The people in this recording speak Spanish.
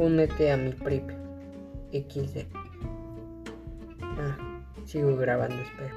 únete a mi prip XD. Ah, sigo grabando, espero.